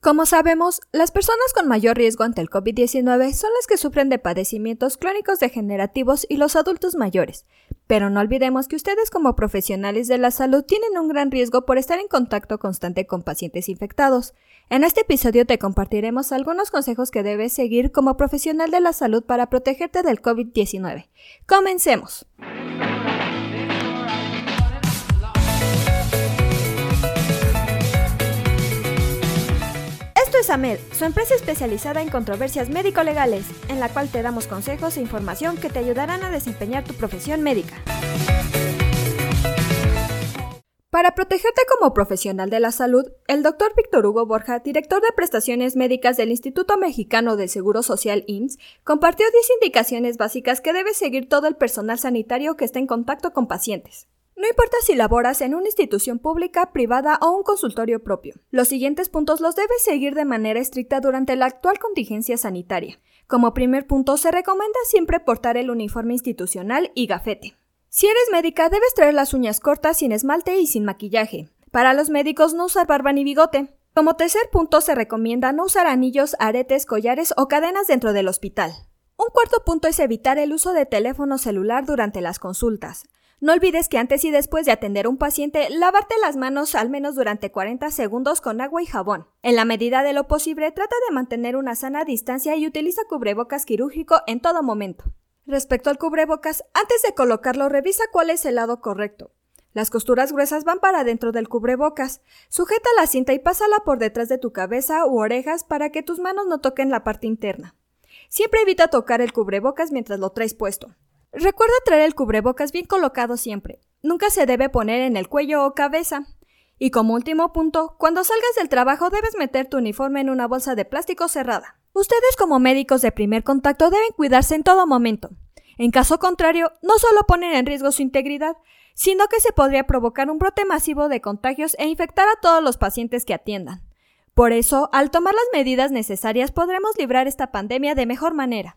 Como sabemos, las personas con mayor riesgo ante el COVID-19 son las que sufren de padecimientos crónicos degenerativos y los adultos mayores. Pero no olvidemos que ustedes como profesionales de la salud tienen un gran riesgo por estar en contacto constante con pacientes infectados. En este episodio te compartiremos algunos consejos que debes seguir como profesional de la salud para protegerte del COVID-19. Comencemos. Es AMED, su empresa especializada en controversias médico-legales, en la cual te damos consejos e información que te ayudarán a desempeñar tu profesión médica. Para protegerte como profesional de la salud, el doctor Víctor Hugo Borja, director de prestaciones médicas del Instituto Mexicano del Seguro Social IMSS, compartió 10 indicaciones básicas que debe seguir todo el personal sanitario que está en contacto con pacientes. No importa si laboras en una institución pública, privada o un consultorio propio. Los siguientes puntos los debes seguir de manera estricta durante la actual contingencia sanitaria. Como primer punto, se recomienda siempre portar el uniforme institucional y gafete. Si eres médica, debes traer las uñas cortas, sin esmalte y sin maquillaje. Para los médicos, no usar barba ni bigote. Como tercer punto, se recomienda no usar anillos, aretes, collares o cadenas dentro del hospital. Un cuarto punto es evitar el uso de teléfono celular durante las consultas. No olvides que antes y después de atender a un paciente, lavarte las manos al menos durante 40 segundos con agua y jabón. En la medida de lo posible, trata de mantener una sana distancia y utiliza cubrebocas quirúrgico en todo momento. Respecto al cubrebocas, antes de colocarlo, revisa cuál es el lado correcto. Las costuras gruesas van para dentro del cubrebocas. Sujeta la cinta y pásala por detrás de tu cabeza u orejas para que tus manos no toquen la parte interna. Siempre evita tocar el cubrebocas mientras lo traes puesto. Recuerda traer el cubrebocas bien colocado siempre. Nunca se debe poner en el cuello o cabeza. Y como último punto, cuando salgas del trabajo debes meter tu uniforme en una bolsa de plástico cerrada. Ustedes como médicos de primer contacto deben cuidarse en todo momento. En caso contrario, no solo ponen en riesgo su integridad, sino que se podría provocar un brote masivo de contagios e infectar a todos los pacientes que atiendan. Por eso, al tomar las medidas necesarias podremos librar esta pandemia de mejor manera.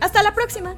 Hasta la próxima.